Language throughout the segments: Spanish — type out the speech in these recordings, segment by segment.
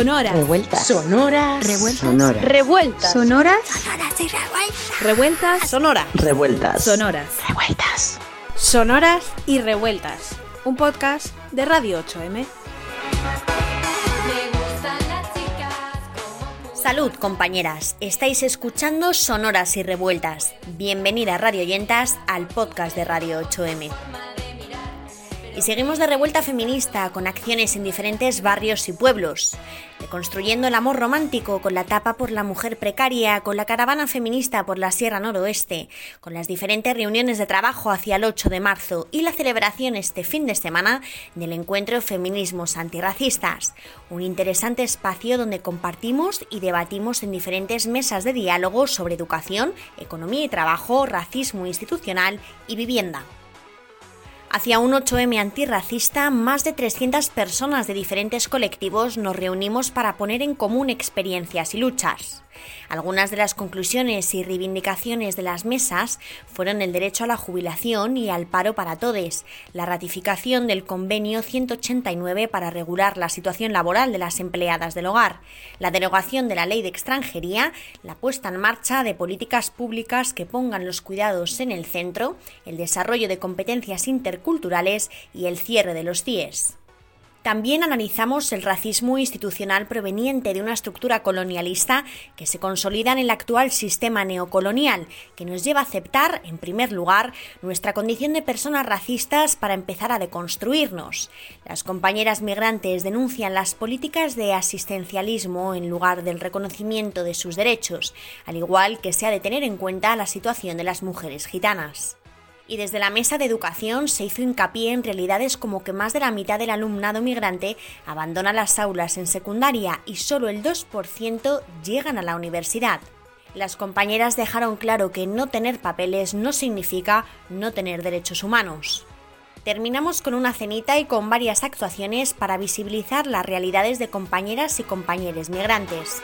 Sonoras. Revueltas. Sonoras. Revueltas. Sonoras. Revueltas. Sonoras. Revueltas. Sonora. Revueltas. Sonoras. Revueltas. Sonoras y revueltas. Un podcast de Radio 8M. Salud, compañeras. Estáis escuchando Sonoras y Revueltas. Bienvenida, Radio Oyentas, al podcast de Radio 8M. Y seguimos de revuelta feminista con acciones en diferentes barrios y pueblos, construyendo el amor romántico con la tapa por la mujer precaria, con la caravana feminista por la Sierra Noroeste, con las diferentes reuniones de trabajo hacia el 8 de marzo y la celebración este fin de semana del encuentro Feminismos Antirracistas, un interesante espacio donde compartimos y debatimos en diferentes mesas de diálogo sobre educación, economía y trabajo, racismo institucional y vivienda. Hacia un 8M antirracista, más de 300 personas de diferentes colectivos nos reunimos para poner en común experiencias y luchas. Algunas de las conclusiones y reivindicaciones de las mesas fueron el derecho a la jubilación y al paro para todos, la ratificación del convenio 189 para regular la situación laboral de las empleadas del hogar, la derogación de la ley de extranjería, la puesta en marcha de políticas públicas que pongan los cuidados en el centro, el desarrollo de competencias interculturales y el cierre de los CIES. También analizamos el racismo institucional proveniente de una estructura colonialista que se consolida en el actual sistema neocolonial, que nos lleva a aceptar, en primer lugar, nuestra condición de personas racistas para empezar a deconstruirnos. Las compañeras migrantes denuncian las políticas de asistencialismo en lugar del reconocimiento de sus derechos, al igual que se ha de tener en cuenta la situación de las mujeres gitanas y desde la mesa de educación se hizo hincapié en realidades como que más de la mitad del alumnado migrante abandona las aulas en secundaria y solo el 2% llegan a la universidad. Las compañeras dejaron claro que no tener papeles no significa no tener derechos humanos. Terminamos con una cenita y con varias actuaciones para visibilizar las realidades de compañeras y compañeros migrantes.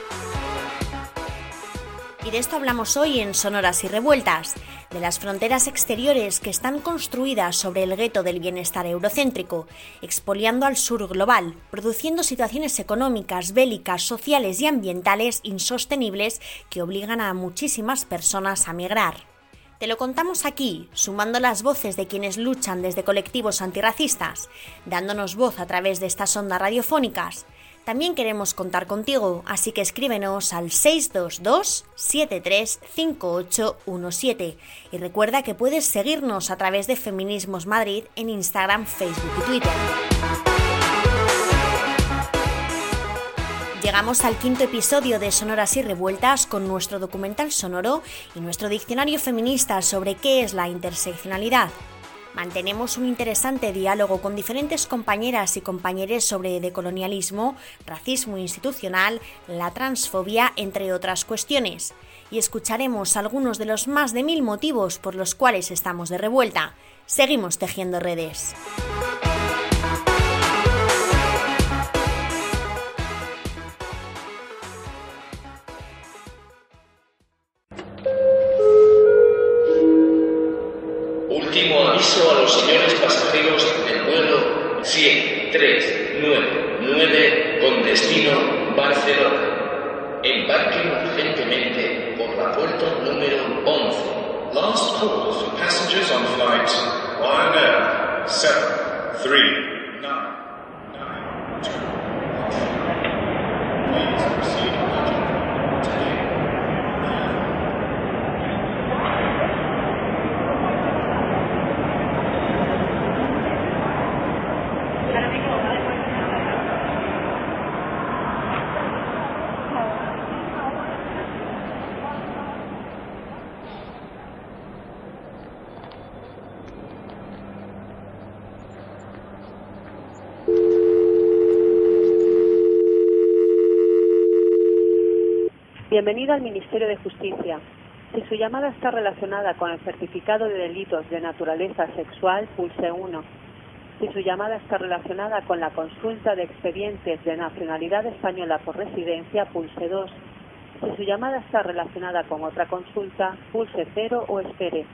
Y de esto hablamos hoy en Sonoras y Revueltas, de las fronteras exteriores que están construidas sobre el gueto del bienestar eurocéntrico, expoliando al sur global, produciendo situaciones económicas, bélicas, sociales y ambientales insostenibles que obligan a muchísimas personas a migrar. Te lo contamos aquí, sumando las voces de quienes luchan desde colectivos antirracistas, dándonos voz a través de estas ondas radiofónicas, también queremos contar contigo, así que escríbenos al 622-735817 y recuerda que puedes seguirnos a través de Feminismos Madrid en Instagram, Facebook y Twitter. Llegamos al quinto episodio de Sonoras y Revueltas con nuestro documental sonoro y nuestro diccionario feminista sobre qué es la interseccionalidad. Mantenemos un interesante diálogo con diferentes compañeras y compañeros sobre decolonialismo, racismo institucional, la transfobia, entre otras cuestiones. Y escucharemos algunos de los más de mil motivos por los cuales estamos de revuelta. Seguimos tejiendo redes. Bienvenido al Ministerio de Justicia. Si su llamada está relacionada con el certificado de delitos de naturaleza sexual, pulse 1. Si su llamada está relacionada con la consulta de expedientes de nacionalidad española por residencia, pulse 2. Si su llamada está relacionada con otra consulta, pulse 0 o espere.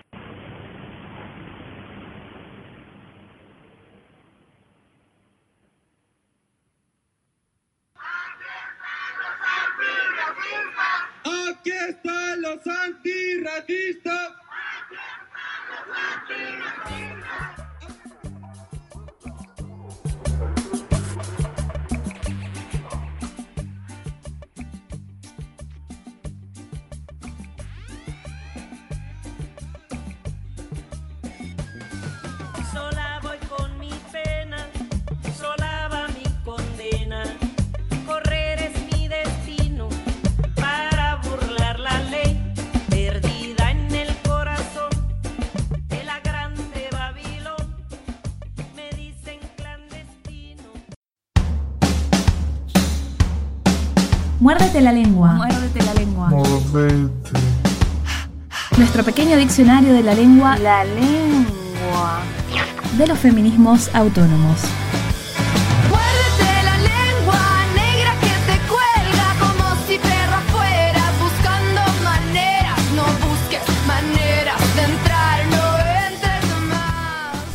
Muérdete la lengua. Muérdete la lengua. Nuestro pequeño diccionario de la lengua La lengua. de los feminismos autónomos.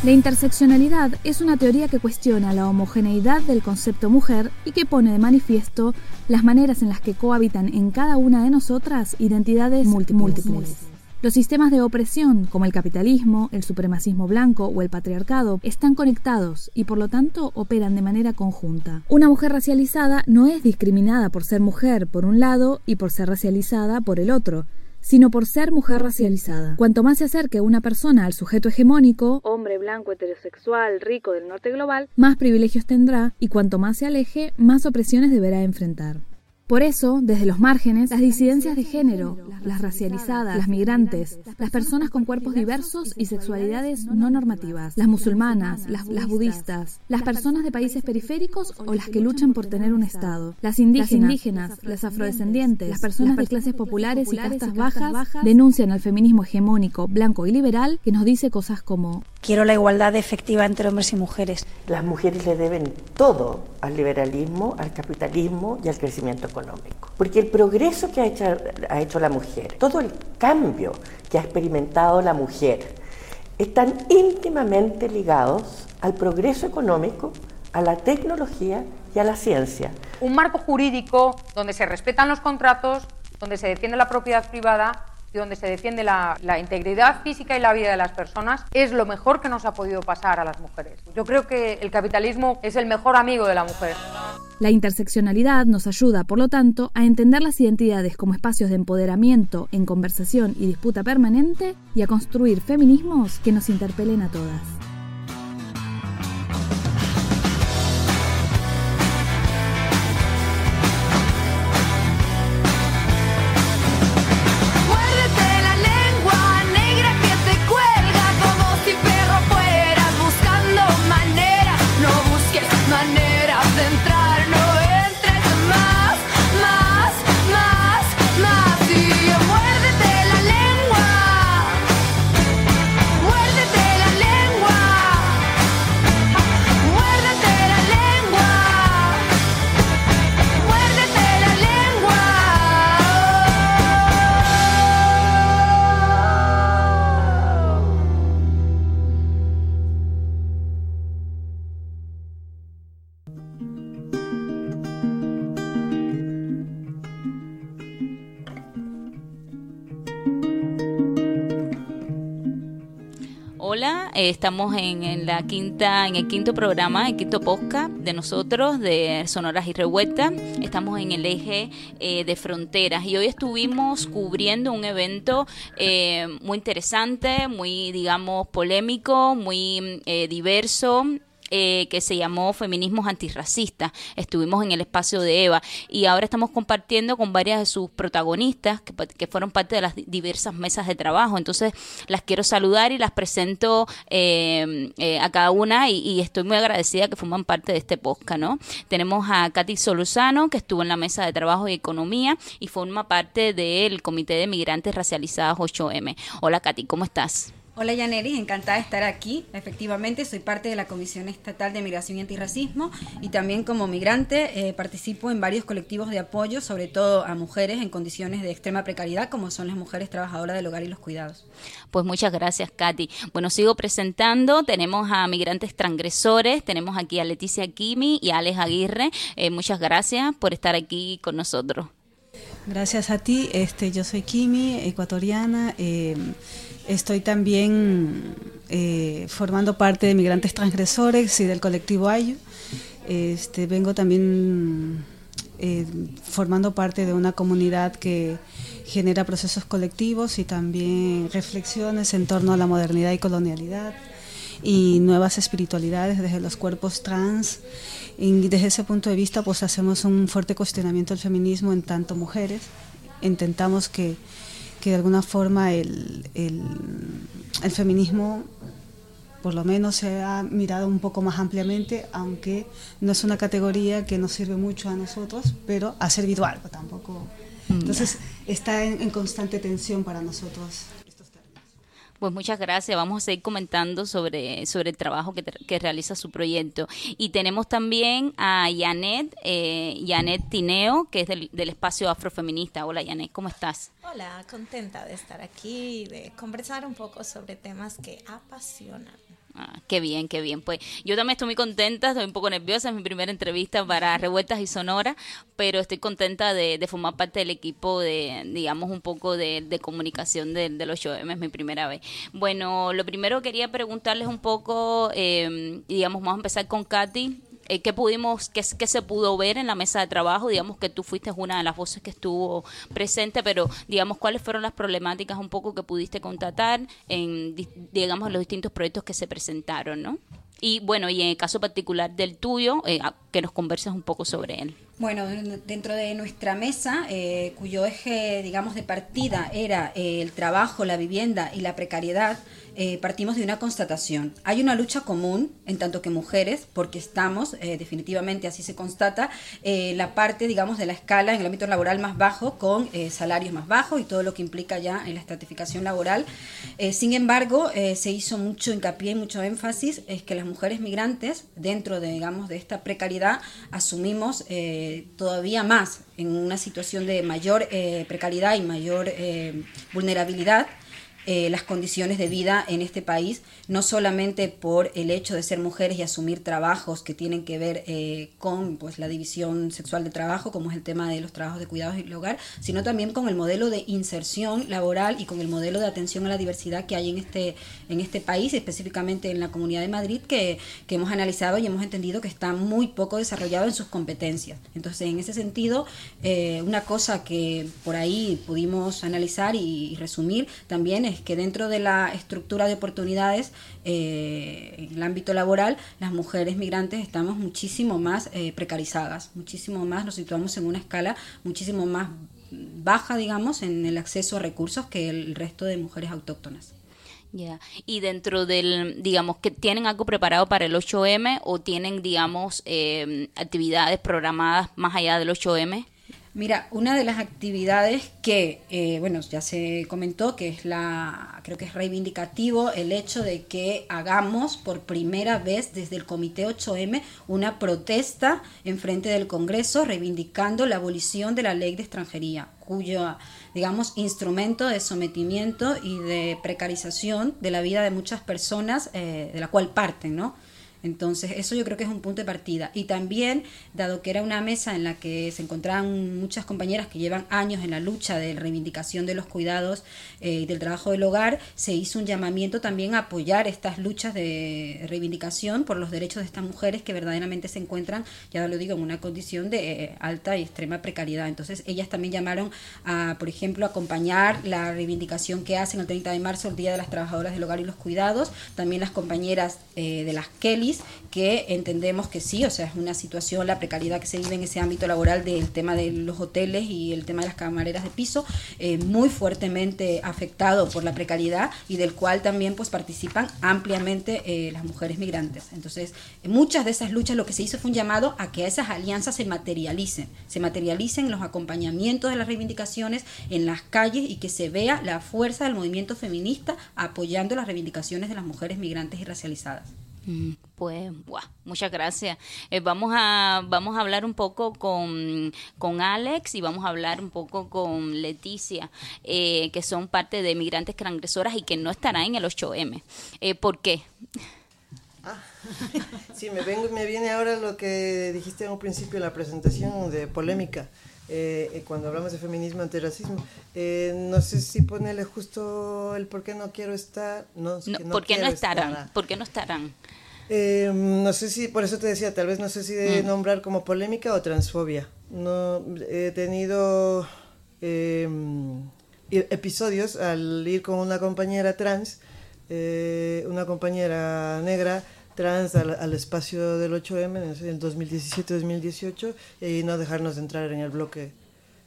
La interseccionalidad es una teoría que cuestiona la homogeneidad del concepto mujer y que pone de manifiesto las maneras en las que cohabitan en cada una de nosotras identidades múltiples. Los sistemas de opresión, como el capitalismo, el supremacismo blanco o el patriarcado, están conectados y por lo tanto operan de manera conjunta. Una mujer racializada no es discriminada por ser mujer por un lado y por ser racializada por el otro, sino por ser mujer racializada. Cuanto más se acerque una persona al sujeto hegemónico, hombre blanco heterosexual rico del norte global, más privilegios tendrá y cuanto más se aleje, más opresiones deberá enfrentar. Por eso, desde los márgenes, las disidencias de género, las racializadas, las migrantes, las personas con cuerpos diversos y sexualidades no normativas, las musulmanas, las, las budistas, las personas de países periféricos o las que luchan por tener un Estado, las indígenas, las afrodescendientes, las personas de clases populares y castas bajas denuncian al feminismo hegemónico, blanco y liberal que nos dice cosas como Quiero la igualdad efectiva entre hombres y mujeres. Las mujeres le deben todo al liberalismo, al capitalismo y al crecimiento económico. Porque el progreso que ha hecho, ha hecho la mujer, todo el cambio que ha experimentado la mujer, están íntimamente ligados al progreso económico, a la tecnología y a la ciencia. Un marco jurídico donde se respetan los contratos, donde se defiende la propiedad privada donde se defiende la, la, integridad física y la vida de las personas, es lo mejor que nos ha podido pasar a las mujeres. Yo creo que el capitalismo es el mejor amigo de la mujer. La interseccionalidad nos ayuda, por lo tanto, a entender las identidades como espacios de empoderamiento, en conversación y disputa permanente y a construir feminismos que nos interpelen a todas. Eh, estamos en, en, la quinta, en el quinto programa, el quinto podcast de nosotros, de Sonoras y Revueltas. Estamos en el eje eh, de fronteras y hoy estuvimos cubriendo un evento eh, muy interesante, muy, digamos, polémico, muy diverso eh, que se llamó Feminismos Antirracistas. Estuvimos en el espacio de Eva y ahora estamos compartiendo con varias de sus protagonistas que, fueron parte de las diversas mesas de trabajo. Entonces las quiero saludar y las presento eh, eh, a cada una y, estoy muy agradecida que forman parte de este podcast. ¿no? Tenemos a Katy Soluzano que estuvo en la mesa de trabajo y economía y forma parte del Comité de Migrantes Racializadas 8M. Hola Katy, ¿cómo estás? Hola Yaneris, encantada de estar aquí. Efectivamente, soy parte de la Comisión Estatal de Migración y Antirracismo y también como migrante eh, participo en varios colectivos de apoyo, sobre todo a mujeres en condiciones de extrema precariedad, como son las mujeres trabajadoras del hogar y los cuidados. Pues muchas gracias, Katy. Bueno, sigo presentando. Tenemos a migrantes transgresores, tenemos aquí a Leticia Kimi y a Alex Aguirre. Eh, muchas gracias por estar aquí con nosotros. Gracias a ti. Este, yo soy Kimi, ecuatoriana. Eh, Estoy también eh, formando parte de Migrantes Transgresores y del colectivo AYU. Este, vengo también eh, formando parte de una comunidad que genera procesos colectivos y también reflexiones en torno a la modernidad y colonialidad y nuevas espiritualidades desde los cuerpos trans. Y desde ese punto de vista, pues hacemos un fuerte cuestionamiento del feminismo en tanto mujeres. Intentamos que que de alguna forma el, el, el feminismo por lo menos se ha mirado un poco más ampliamente, aunque no es una categoría que nos sirve mucho a nosotros, pero ha servido algo tampoco. Mm, Entonces está en, en constante tensión para nosotros. Pues muchas gracias. Vamos a seguir comentando sobre, sobre el trabajo que, que realiza su proyecto. Y tenemos también a Janet, eh, Janet Tineo, que es del, del espacio afrofeminista. Hola Janet, ¿cómo estás? Hola, contenta de estar aquí y de conversar un poco sobre temas que apasionan. Ah, qué bien, qué bien. Pues yo también estoy muy contenta, estoy un poco nerviosa, es mi primera entrevista para Revueltas y Sonora, pero estoy contenta de, de formar parte del equipo de, digamos, un poco de, comunicación de, de, los 8M, es mi primera vez. Bueno, lo primero quería preguntarles un poco, eh, digamos, vamos a empezar con Katy. Eh, ¿Qué pudimos, qué, se pudo ver en la mesa de trabajo? Digamos que tú fuiste una de las voces que estuvo presente, pero digamos, ¿cuáles fueron las problemáticas un poco que pudiste contratar en, digamos, los distintos proyectos que se presentaron, ¿no? Y bueno, y en el caso particular del tuyo, eh, que nos converses un poco sobre él. Bueno, dentro de nuestra mesa, eh, cuyo eje, digamos, de partida era eh, el trabajo, la vivienda y la precariedad, eh, partimos de una constatación. Hay una lucha común, en tanto que mujeres, porque estamos, eh, definitivamente así se constata, eh, la parte, digamos, de la escala en el ámbito laboral más bajo, con salarios más bajos y todo lo que implica ya en la estratificación laboral. sin embargo, se hizo mucho hincapié y mucho énfasis, es que las mujeres migrantes, dentro de, digamos, de esta precariedad, asumimos todavía más en una situación de mayor precariedad y mayor vulnerabilidad eh, las condiciones de vida en este país, no solamente por el hecho de ser mujeres y asumir trabajos que tienen que ver eh, con pues, la división sexual de trabajo, como es el tema de los trabajos de cuidados y el hogar, sino también con el modelo de inserción laboral y con el modelo de atención a la diversidad que hay en este, en este país, específicamente en la Comunidad de Madrid, que, que hemos analizado y hemos entendido que está muy poco desarrollado en sus competencias. Entonces, en ese sentido, eh, una cosa que por ahí pudimos analizar y, y resumir también es que dentro de la estructura de oportunidades eh, en el ámbito laboral, las mujeres migrantes estamos muchísimo más eh, precarizadas, muchísimo más, nos situamos en una escala muchísimo más baja, digamos, en el acceso a recursos que el resto de mujeres autóctonas. Ya, y dentro del, digamos, que tienen algo preparado para el 8M o tienen, digamos, eh, actividades programadas más allá del 8M? Mira, una de las actividades que, eh, bueno, ya se comentó que es la, creo que es reivindicativo el hecho de que hagamos por primera vez desde el Comité 8M una protesta en frente del Congreso reivindicando la abolición de la ley de extranjería, cuyo, digamos, instrumento de sometimiento y de precarización de la vida de muchas personas, eh, de la cual parten, ¿no? Entonces, eso yo creo que es un punto de partida. Y también, dado que era una mesa en la que se encontraban muchas compañeras que llevan años en la lucha de reivindicación de los cuidados y eh, del trabajo del hogar, se hizo un llamamiento también a apoyar estas luchas de reivindicación por los derechos de estas mujeres que verdaderamente se encuentran, ya lo digo, en una condición de eh, alta y extrema precariedad. Entonces, ellas también llamaron a, por ejemplo, acompañar la reivindicación que hacen el 30 de marzo, el Día de las Trabajadoras del Hogar y los Cuidados, también las compañeras eh, de las Que entendemos que sí, o sea, es una situación, la precariedad que se vive en ese ámbito laboral del tema de los hoteles y el tema de las camareras de piso, eh, muy fuertemente afectado por la precariedad y del cual también pues participan ampliamente eh, las mujeres migrantes. Entonces, muchas de esas luchas lo que se hizo fue un llamado a que esas alianzas se materialicen, se materialicen en los acompañamientos de las reivindicaciones en las calles y que se vea la fuerza del movimiento feminista apoyando las reivindicaciones de las mujeres migrantes y racializadas. Pues, buah, muchas gracias. Eh, vamos, a, vamos a hablar un poco con, con, Alex y vamos a hablar un poco con Leticia, eh, que son parte de Migrantes Transgresoras y que no estarán en el 8M. Eh, ¿Por qué? Ah, sí, me, vengo, me viene ahora lo que dijiste en un principio de la presentación de polémica. Eh, cuando hablamos de feminismo antirracismo. Eh, no sé si ponerle justo el por qué no quiero estar. No, no, no ¿Por qué no estarán? Estar. ¿Por qué no estarán? Eh, no sé si, por eso te decía, tal vez no sé si de mm. nombrar como polémica o transfobia. No, he tenido episodios al ir con una compañera trans, una compañera negra, trans al, al, espacio del 8M en el 2017-2018 y no dejarnos entrar en el bloque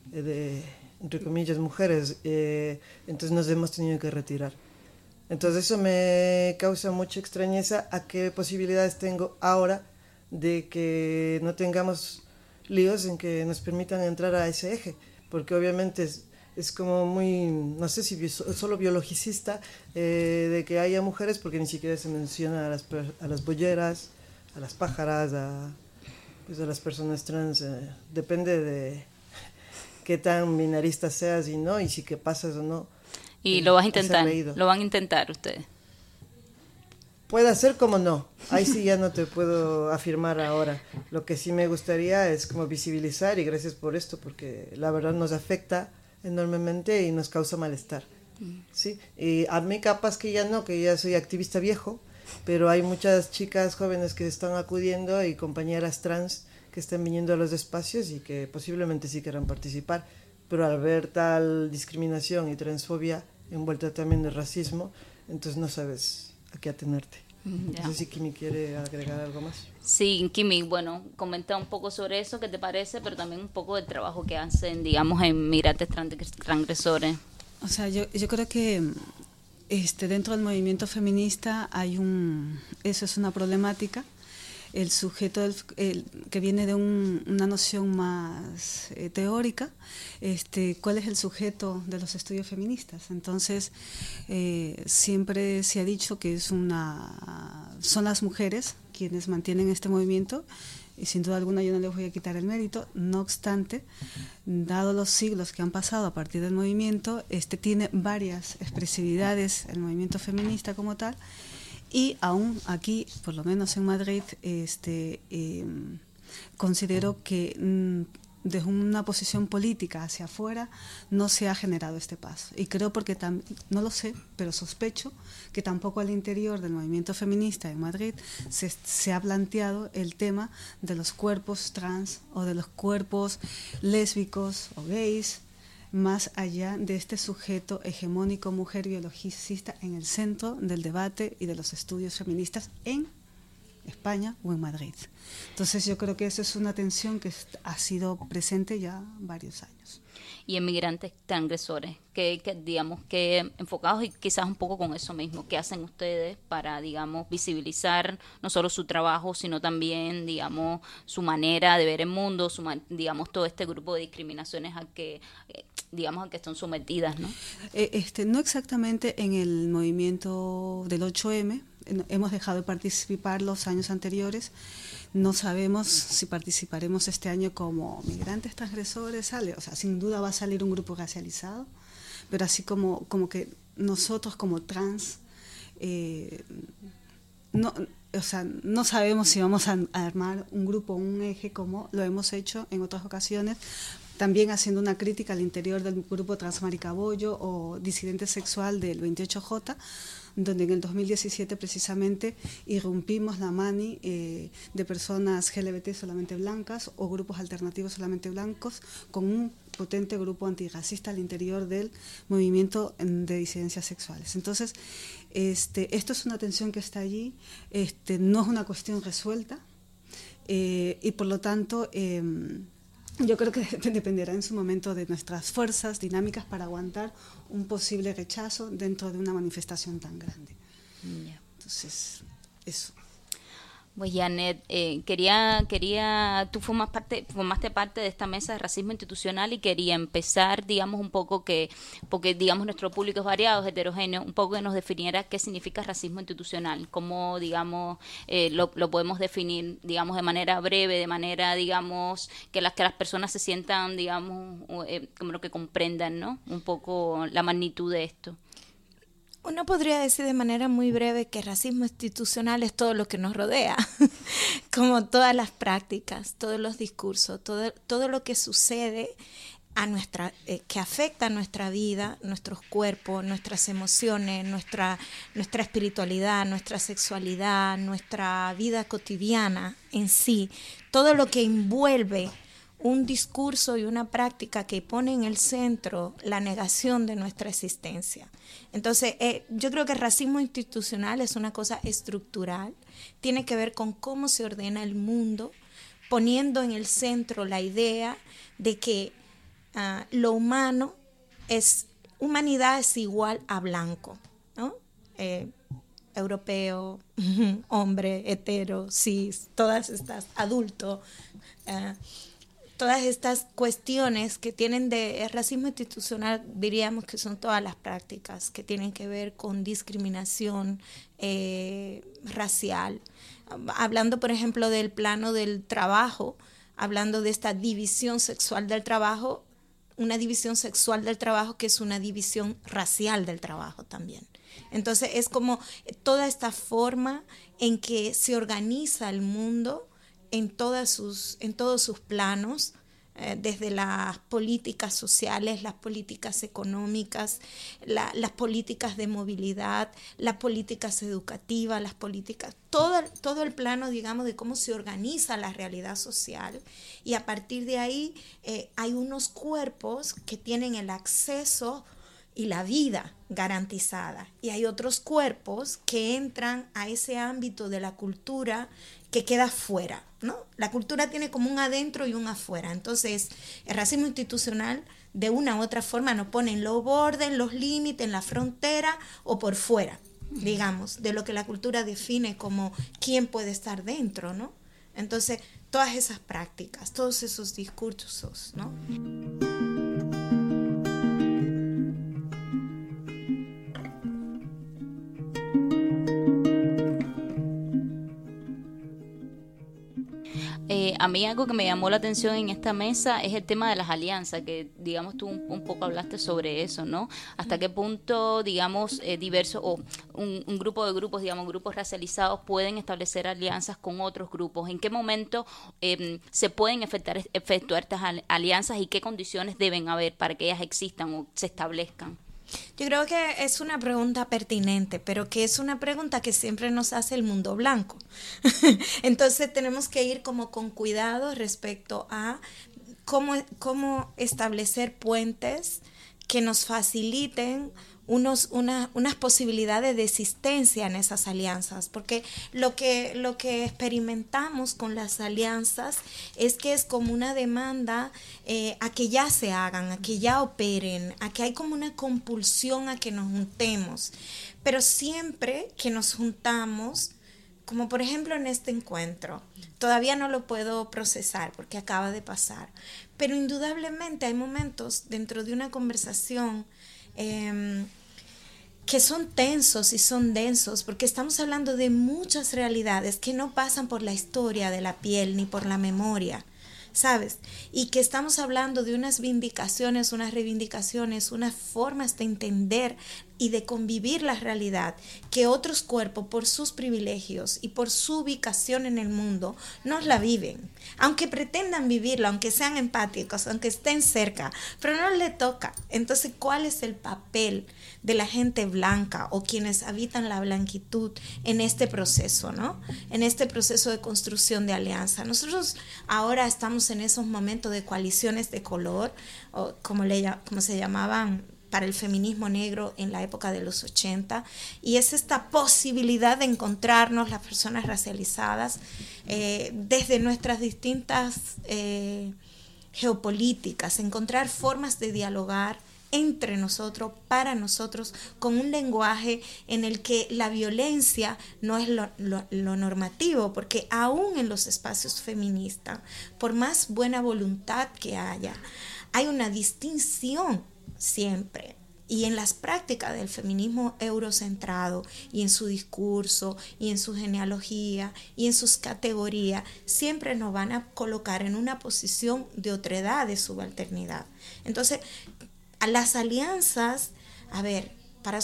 de, entre comillas, mujeres. Eh, entonces nos hemos tenido que retirar. Entonces eso me causa mucha extrañeza a qué posibilidades tengo ahora de que no tengamos líos en que nos permitan entrar a ese eje, porque obviamente es, como muy, no sé si solo biologicista, eh, de que haya mujeres, porque ni siquiera se menciona a las, a las bolleras, a las pájaras, a, pues a las personas trans, eh, depende de qué tan binarista seas y no, y si que pasas o no. Y eh, lo vas a intentar, lo van a intentar ustedes. Puede ser como no, ahí sí ya no te puedo afirmar ahora. Lo que sí me gustaría es como visibilizar y gracias por esto, porque la verdad nos afecta enormemente y nos causa malestar. Sí, y a mí capaz que ya no, que ya soy activista viejo, pero hay muchas chicas jóvenes que están acudiendo y compañeras trans que están viniendo a los espacios y que posiblemente sí quieran participar, pero al ver tal discriminación y transfobia envuelta también de racismo, entonces no sabes a qué atenerte. No sé si Kimi quiere agregar algo más. Sí, Kimi, bueno, comenta un poco sobre eso, ¿qué te parece? Pero también un poco del trabajo que hacen, digamos, en migrantes transgresores. O sea, yo, yo creo que este, dentro del movimiento feminista hay un, eso es una problemática. El sujeto el, que viene de una noción más eh, teórica, este, ¿cuál es el sujeto de los estudios feministas? Entonces, eh, siempre se ha dicho que es una, son las mujeres quienes mantienen este movimiento y sin duda alguna yo no les voy a quitar el mérito. No obstante, dado los siglos que han pasado a partir del movimiento, este tiene varias expresividades, el movimiento feminista como tal, y aún aquí, por lo menos en Madrid, este, em, considero que mm, desde una posición política hacia afuera no se ha generado este paso. Y creo porque no lo sé, pero sospecho que tampoco al interior del movimiento feminista en Madrid se, se, ha planteado el tema de los cuerpos trans o de los cuerpos lésbicos o gays más allá de este sujeto hegemónico mujer biologicista en el centro del debate y de los estudios feministas en España o en Madrid. Entonces yo creo que esa es una tensión que ha sido presente ya varios años. Y emigrantes transgresores, que, digamos que enfocados y quizás un poco con eso mismo, ¿qué hacen ustedes para, digamos, visibilizar no solo su trabajo, sino también, digamos, su manera de ver el mundo, su, digamos, todo este grupo de discriminaciones a que, eh, digamos, a que están sometidas, ¿no? Eh, este, no exactamente en el movimiento del 8M, hemos dejado de participar los años anteriores. No sabemos si participaremos este año como migrantes transgresores, sale, o sea, sin duda va a salir un grupo racializado, pero así como, como que nosotros como trans, eh, no, o sea, no sabemos si vamos a armar un grupo, un eje como lo hemos hecho en otras ocasiones, también haciendo una crítica al interior del grupo Transmaricabollo o disidente sexual del 28J, donde en el 2017 precisamente irrumpimos la mani eh, de personas LGBT solamente blancas o grupos alternativos solamente blancos con un potente grupo antirracista al interior del movimiento de disidencias sexuales. Entonces, este, esto es una tensión que está allí, este, no es una cuestión resuelta eh, y por lo tanto... Em, yo creo que dependerá en su momento de nuestras fuerzas dinámicas para aguantar un posible rechazo dentro de una manifestación tan grande. Entonces, eso. Pues Janet, eh, quería, quería, tú formas parte, formaste parte de esta mesa de racismo institucional y quería empezar, digamos, un poco que, porque digamos nuestro público es variado, es heterogéneo, un poco que nos definiera qué significa racismo institucional, cómo, digamos, eh, lo, lo, podemos definir, digamos, de manera breve, de manera, digamos, que las que las personas se sientan, digamos, eh, como lo que comprendan, ¿no? Un poco la magnitud de esto. Uno podría decir de manera muy breve que racismo institucional es todo lo que nos rodea, como todas las prácticas, todos los discursos, todo, todo lo que sucede a nuestra, eh, que afecta a nuestra vida, nuestros cuerpos, nuestras emociones, nuestra, nuestra espiritualidad, nuestra sexualidad, nuestra vida cotidiana en sí, todo lo que envuelve un discurso y una práctica que pone en el centro la negación de nuestra existencia. Entonces, eh, yo creo que el racismo institucional es una cosa estructural, tiene que ver con cómo se ordena el mundo, poniendo en el centro la idea de que ah, lo humano es, humanidad es igual a blanco, ¿no? eh, europeo, hombre, hetero, cis, todas estas, adulto, eh, todas estas cuestiones que tienen de racismo institucional, diríamos que son todas las prácticas que tienen que ver con discriminación eh, racial. Hablando, por ejemplo, del plano del trabajo, hablando de esta división sexual del trabajo, una división sexual del trabajo que es una división racial del trabajo también. Entonces es como toda esta forma en que se organiza el mundo en, todas sus, en todos sus planos, eh, desde las políticas sociales, las políticas económicas, las políticas de movilidad, las políticas educativas, las políticas, todo, todo el plano, digamos, de cómo se organiza la realidad social. Y a partir de ahí eh, hay unos cuerpos que tienen el acceso y la vida garantizada. Y hay otros cuerpos que entran a ese ámbito de la cultura que queda fuera, ¿no? La cultura tiene como un adentro y un afuera. Entonces, el racismo institucional de una u otra forma nos pone en los bordes, en los límites, en la frontera o por fuera, digamos, de lo que la cultura define como quién puede estar dentro, ¿no? Entonces, todas esas prácticas, todos esos discursos, ¿no? Eh, a mí algo que me llamó la atención en esta mesa es el tema de las alianzas, que digamos tú un, poco hablaste sobre eso, ¿no? Hasta qué punto, digamos, eh, diversos o un, grupo de grupos, digamos, grupos racializados pueden establecer alianzas con otros grupos. ¿En qué momento em, se pueden efectuar estas alianzas y qué condiciones deben haber para que ellas existan o se establezcan? Yo creo que es una pregunta pertinente, pero que es una pregunta que siempre nos hace el mundo blanco. Entonces tenemos que ir como con cuidado respecto a cómo, cómo establecer puentes que nos faciliten unos, unas posibilidades de existencia en esas alianzas, porque lo que, lo que experimentamos con las alianzas es que es como una demanda eh, a que ya se hagan, a que ya operen, a que hay como una compulsión a que nos juntemos, pero siempre que nos juntamos, como por ejemplo en este encuentro, todavía no lo puedo procesar porque acaba de pasar, pero indudablemente hay momentos dentro de una conversación em, que son tensos y son densos, porque estamos hablando de muchas realidades que no pasan por la historia de la piel ni por la memoria. ¿Sabes? Y que estamos hablando de unas vindicaciones, unas reivindicaciones, unas formas de entender y de convivir la realidad que otros cuerpos, por sus privilegios y por su ubicación en el mundo, no la viven. Aunque pretendan vivirla, aunque sean empáticos, aunque estén cerca, pero no les toca. Entonces, ¿cuál es el papel de la gente blanca o quienes habitan la blanquitud en este proceso, ¿no? En este proceso de construcción de alianza. Nosotros ahora estamos en esos momentos de coaliciones de color, o como, le, como se llamaban para el feminismo negro en la época de los 80 y es esta posibilidad de encontrarnos las personas racializadas eh, desde nuestras distintas eh, geopolíticas, encontrar formas de dialogar entre nosotros, para nosotros, con un lenguaje en el que la violencia no es lo, normativo, porque aún en los espacios feministas, por más buena voluntad que haya, hay una distinción siempre. Y en las prácticas del feminismo eurocentrado y en su discurso y en su genealogía y en sus categorías, siempre nos van a colocar en una posición de otredad, de subalternidad. Entonces, las alianzas, a ver, para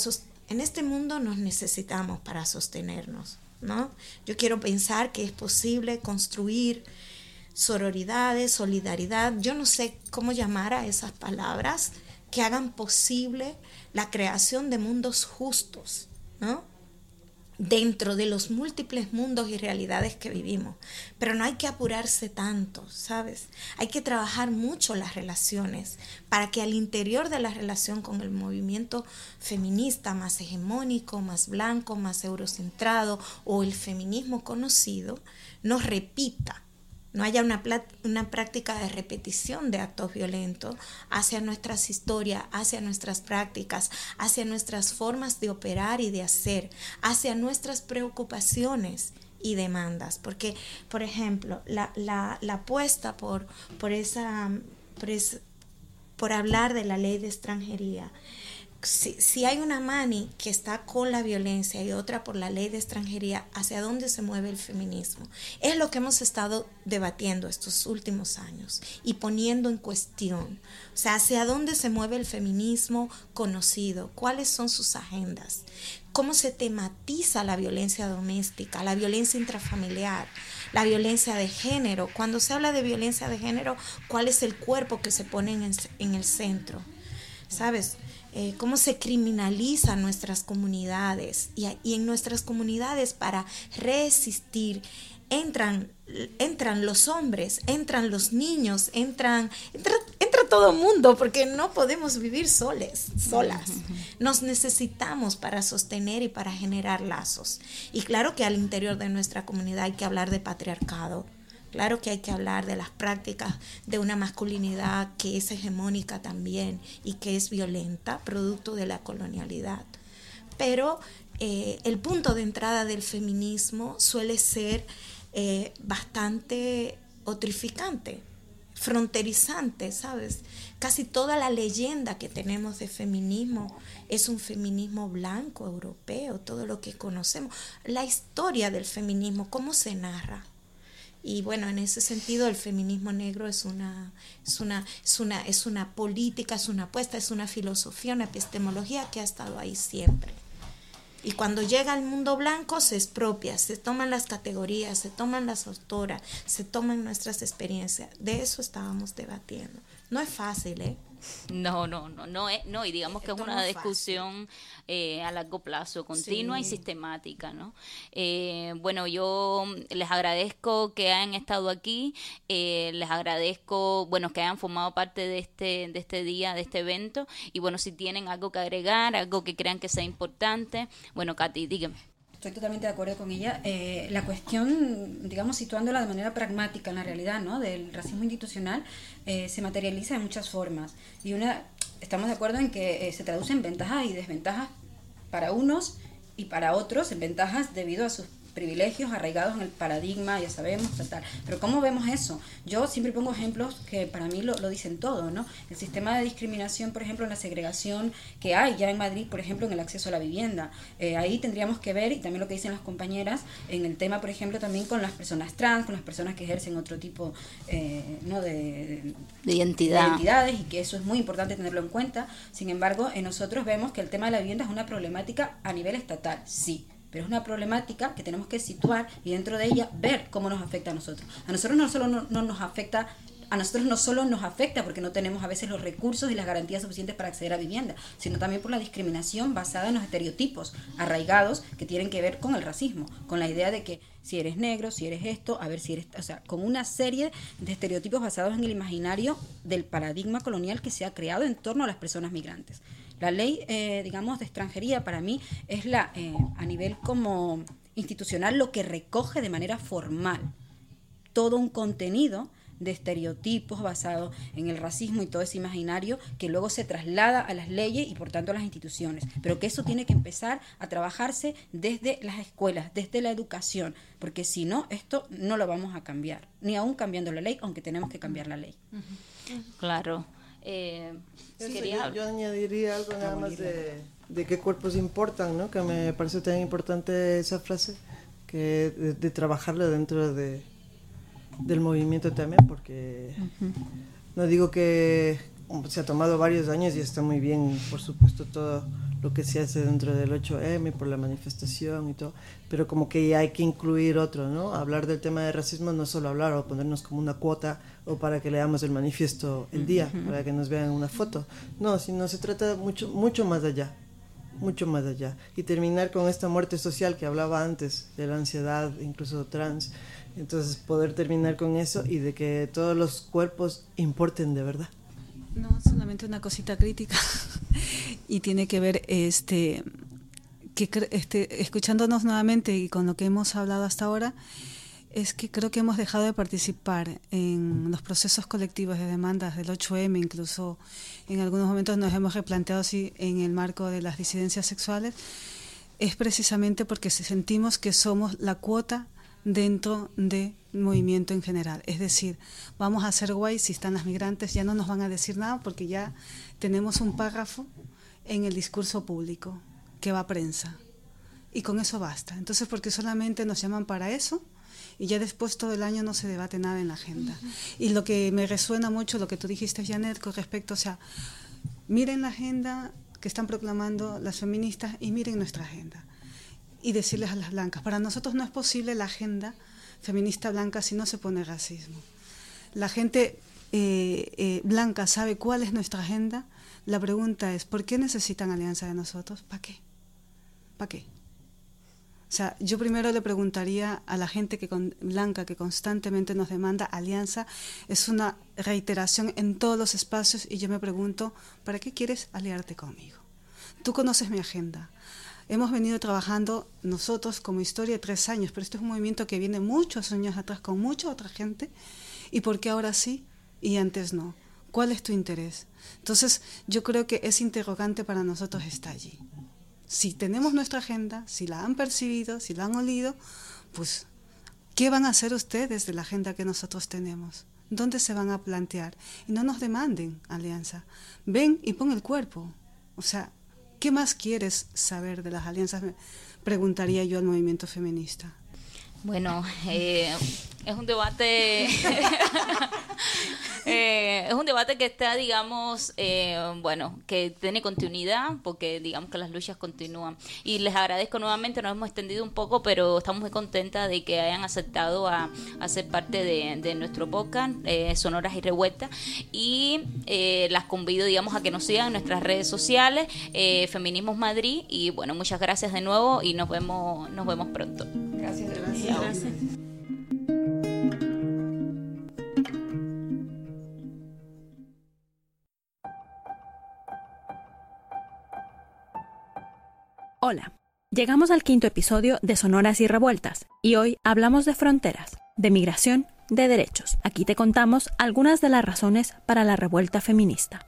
en este mundo nos necesitamos para sostenernos, ¿no? Yo quiero pensar que es posible construir sororidades, solidaridad, yo no sé cómo llamar a esas palabras, que hagan posible la creación de mundos justos, ¿no? Dentro de los múltiples mundos y realidades que vivimos. Pero no hay que apurarse tanto, ¿sabes? Hay que trabajar mucho las relaciones para que al interior de la relación con el movimiento feminista más hegemónico, más blanco, más eurocentrado o el feminismo conocido, nos repita no haya una, una práctica de repetición de actos violentos hacia nuestras historias, hacia nuestras prácticas, hacia nuestras formas de operar y de hacer, hacia nuestras preocupaciones y demandas. Porque, por ejemplo, la, la, la apuesta por, por, esa, por, por hablar de la ley de extranjería si, hay una mani que está con la violencia y otra por la ley de extranjería, ¿hacia dónde se mueve el feminismo? Es lo que hemos estado debatiendo estos últimos años y poniendo en cuestión. O sea, ¿hacia dónde se mueve el feminismo conocido? ¿Cuáles son sus agendas? ¿Cómo se tematiza la violencia doméstica, la violencia intrafamiliar? la violencia de género. Cuando se habla de violencia de género, ¿cuál es el cuerpo que se pone en el, en el centro? ¿Sabes? Eh, cómo se criminalizan nuestras comunidades y, en nuestras comunidades para resistir entran, entran los hombres, entran los niños, entran, entra, entra todo el mundo porque no podemos vivir soles, solas. Nos necesitamos para sostener y para generar lazos. Y claro que al interior de nuestra comunidad hay que hablar de patriarcado, Claro que hay que hablar de las prácticas de una masculinidad que es hegemónica también y que es violenta, producto de la colonialidad. Pero eh, el punto de entrada del feminismo suele ser eh, bastante otrificante, fronterizante, ¿sabes? Casi toda la leyenda que tenemos de feminismo es un feminismo blanco, europeo, todo lo que conocemos. La historia del feminismo, ¿cómo se narra? Y bueno, en ese sentido el feminismo negro es una, es una, es una, es una política, es una apuesta, es una filosofía, una epistemología que ha estado ahí siempre. Y cuando llega al mundo blanco se expropia, se toman las categorías, se toman las autoras, se toman nuestras experiencias. De eso estábamos debatiendo. No es fácil, ¿eh? No, no, no, no, es, no y digamos que es una discusión eh, a largo plazo, continua y sistemática, ¿no? Eh, bueno, yo les agradezco que hayan estado aquí, eh, les agradezco, bueno, que hayan formado parte de este, de este día, de este evento, y bueno, si tienen algo que agregar, algo que crean que sea importante, bueno, Katy, dígame. Estoy totalmente de acuerdo con ella. Eh, la cuestión, digamos, situándola de manera pragmática en la realidad, ¿no? Del racismo institucional eh, se materializa de muchas formas. Y una, estamos de acuerdo en que eh, se traduce en ventajas y desventajas para unos y para otros, en ventajas debido a sus privilegios arraigados en el paradigma, ya sabemos, tal, Pero ¿cómo vemos eso? Yo siempre pongo ejemplos que para mí lo, dicen todo, ¿no? El sistema de discriminación, por ejemplo, en la segregación que hay ya en Madrid, por ejemplo, en el acceso a la vivienda. Eh, ahí tendríamos que ver, y también lo que dicen las compañeras, en el tema, por ejemplo, también con las personas trans, con las personas que ejercen otro tipo eh, ¿no? de, identidad. identidades, y que eso es muy importante tenerlo en cuenta. Sin embargo, en nosotros vemos que el tema de la vivienda es una problemática a nivel estatal, sí pero es una problemática que tenemos que situar y dentro de ella ver cómo nos afecta a nosotros. A nosotros no solo no, nos afecta a nosotros no solo nos afecta porque no tenemos a veces los recursos y las garantías suficientes para acceder a vivienda, sino también por la discriminación basada en los estereotipos arraigados que tienen que ver con el racismo, con la idea de que si eres negro, si eres esto, a ver si eres, o sea, con una serie de estereotipos basados en el imaginario del paradigma colonial que se ha creado en torno a las personas migrantes. La ley, eh, digamos, de extranjería para mí es la, eh, a nivel como institucional, lo que recoge de manera formal todo un contenido de estereotipos basados en el racismo y todo ese imaginario que luego se traslada a las leyes y por tanto a las instituciones. Pero que eso tiene que empezar a trabajarse desde las escuelas, desde la educación, porque si no, esto no lo vamos a cambiar, ni aún cambiando la ley, aunque tenemos que cambiar la ley. Claro. Eh, yo, añadiría algo nada más de, qué cuerpos importan, ¿no? que me parece tan importante esa frase, que de, trabajarlo dentro de, del movimiento también, porque no digo que se ha tomado varios años y está muy bien, por supuesto, todo lo que se hace dentro del 8M por la manifestación y todo, pero como que hay que incluir otro, ¿no? Hablar del tema de racismo no solo hablar o ponernos como una cuota o para que leamos el manifiesto el día, para que nos vean una foto, no, sino se trata mucho, mucho más allá, mucho más allá. Y terminar con esta muerte social que hablaba antes, de la ansiedad, incluso trans, entonces poder terminar con eso y de que todos los cuerpos importen de verdad. No, solamente una cosita crítica. Y tiene que ver este que este, escuchándonos nuevamente y con lo que hemos hablado hasta ahora es que creo que hemos dejado de participar en los procesos colectivos de demandas del 8M, incluso en algunos momentos nos hemos replanteado así en el marco de las disidencias sexuales, es precisamente porque sentimos que somos la cuota dentro del movimiento en general. Es decir, vamos a hacer guay si están las migrantes, ya no nos van a decir nada porque ya tenemos un párrafo en el discurso público que va a prensa. Y con eso basta. Entonces, porque solamente nos llaman para eso, y ya después todo el año no se debate nada en la agenda. Y lo que me resuena mucho, lo que tú dijiste, Janet, con respecto, o sea, miren la agenda que están proclamando las feministas y miren nuestra agenda. Y decirles a las blancas, para nosotros no es posible la agenda feminista blanca si no se pone racismo. La gente eh, eh, blanca sabe cuál es nuestra agenda. La pregunta es, ¿por qué necesitan alianza de nosotros? ¿Para qué? ¿Para qué? O sea, yo primero le preguntaría a la gente que blanca que constantemente nos demanda alianza, es una reiteración en todos los espacios y yo me pregunto, ¿para qué quieres aliarte conmigo? Tú conoces mi agenda. Hemos venido trabajando nosotros como historia tres años, pero este es un movimiento que viene muchos años atrás con mucha otra gente. ¿Y por qué ahora sí y antes no? ¿Cuál es tu interés? Entonces, yo creo que ese interrogante para nosotros está allí si tenemos nuestra agenda, si la han percibido, si la han olido, pues, ¿qué van a hacer ustedes de la agenda que nosotros tenemos? ¿Dónde se van a plantear? Y no nos demanden alianza. Ven y pon el cuerpo. O sea, ¿qué más quieres saber de las alianzas? Preguntaría yo al movimiento feminista. Bueno, eh, es un debate Eh, es un debate que está, digamos, eh, bueno, que tiene continuidad, porque digamos que las luchas continúan. Y les agradezco nuevamente, nos hemos extendido un poco, pero estamos muy contentas de que hayan aceptado a, ser parte de, nuestro podcast, eh, Sonoras y Revueltas. Y las convido, digamos, a que nos sigan en nuestras redes sociales, Feminismos Madrid. Y bueno, muchas gracias de nuevo y nos vemos, nos vemos pronto. Gracias, gracias. gracias. Hola, llegamos al quinto episodio de Sonoras y Revueltas y hoy hablamos de fronteras, de migración, de derechos. Aquí te contamos algunas de las razones para la revuelta feminista.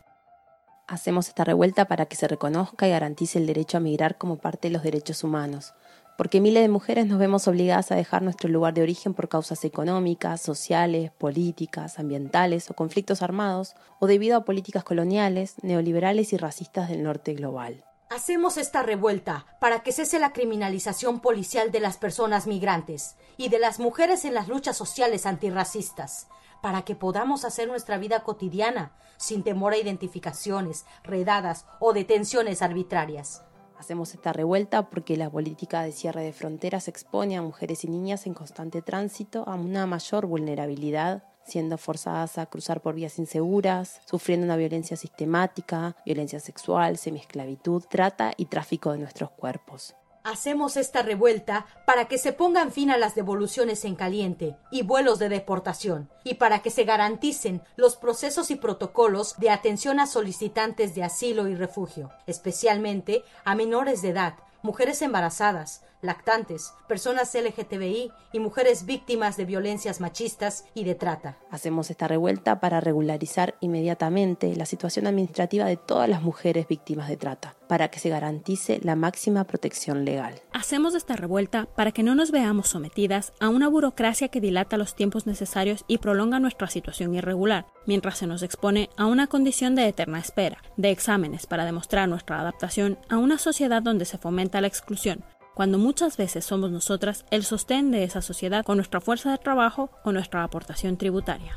Hacemos esta revuelta para que se reconozca y garantice el derecho a migrar como parte de los derechos humanos, porque miles de mujeres nos vemos obligadas a dejar nuestro lugar de origen por causas económicas, sociales, políticas, ambientales o conflictos armados, o debido a políticas coloniales, neoliberales y racistas del norte global. Hacemos esta revuelta para que cese la criminalización policial de las personas migrantes y de las mujeres en las luchas sociales antirracistas, para que podamos hacer nuestra vida cotidiana sin temor a identificaciones, redadas o detenciones arbitrarias. Hacemos esta revuelta porque la política de cierre de fronteras expone a mujeres y niñas en constante tránsito a una mayor vulnerabilidad siendo forzadas a cruzar por vías inseguras, sufriendo una violencia sistemática, violencia sexual, semiesclavitud, trata y tráfico de nuestros cuerpos. Hacemos esta revuelta para que se pongan fin a las devoluciones en caliente y vuelos de deportación, y para que se garanticen los procesos y protocolos de atención a solicitantes de asilo y refugio, especialmente a menores de edad, mujeres embarazadas, lactantes, personas LGTBI y mujeres víctimas de violencias machistas y de trata. Hacemos esta revuelta para regularizar inmediatamente la situación administrativa de todas las mujeres víctimas de trata, para que se garantice la máxima protección legal. Hacemos esta revuelta para que no nos veamos sometidas a una burocracia que dilata los tiempos necesarios y prolonga nuestra situación irregular, mientras se nos expone a una condición de eterna espera, de exámenes para demostrar nuestra adaptación a una sociedad donde se fomenta la exclusión, cuando muchas veces somos nosotras el sostén de esa sociedad con nuestra fuerza de trabajo o nuestra aportación tributaria.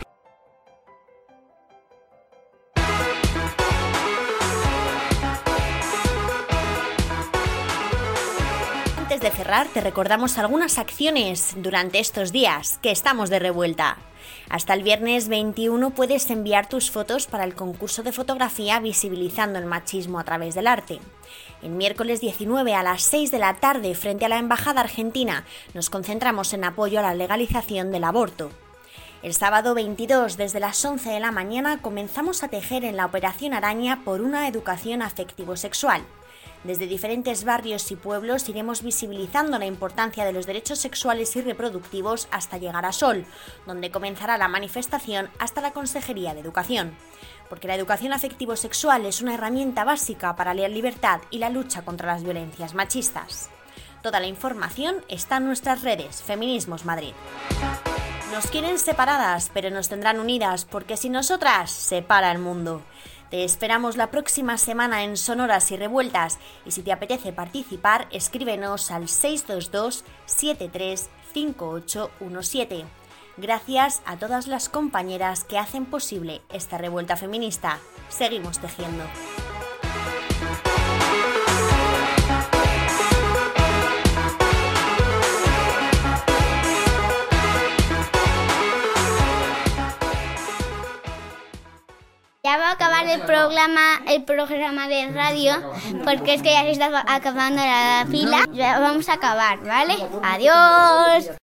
Antes de cerrar, te recordamos algunas acciones durante estos días que estamos de revuelta. Hasta el viernes 21 puedes enviar tus fotos para el concurso de fotografía visibilizando el machismo a través del arte. El miércoles 19 a las 6 de la tarde frente a la Embajada Argentina nos concentramos en apoyo a la legalización del aborto. El sábado 22 desde las 11 de la mañana comenzamos a tejer en la Operación Araña por una educación afectivo-sexual. Desde diferentes barrios y pueblos iremos visibilizando la importancia de los derechos sexuales y reproductivos hasta llegar a Sol, donde comenzará la manifestación hasta la Consejería de Educación. Porque la educación afectivo-sexual es una herramienta básica para la libertad y la lucha contra las violencias machistas. Toda la información está en nuestras redes Feminismos Madrid. Nos quieren separadas, pero nos tendrán unidas, porque sin nosotras se para el mundo. Te esperamos la próxima semana en Sonoras y Revueltas y si te apetece participar, escríbenos al 622 735817. Gracias a todas las compañeras que hacen posible esta revuelta feminista. Seguimos tejiendo. Ya va a acabar el programa, el programa de radio, porque es que ya se está acabando la fila. Ya vamos a acabar, ¿vale? Adiós.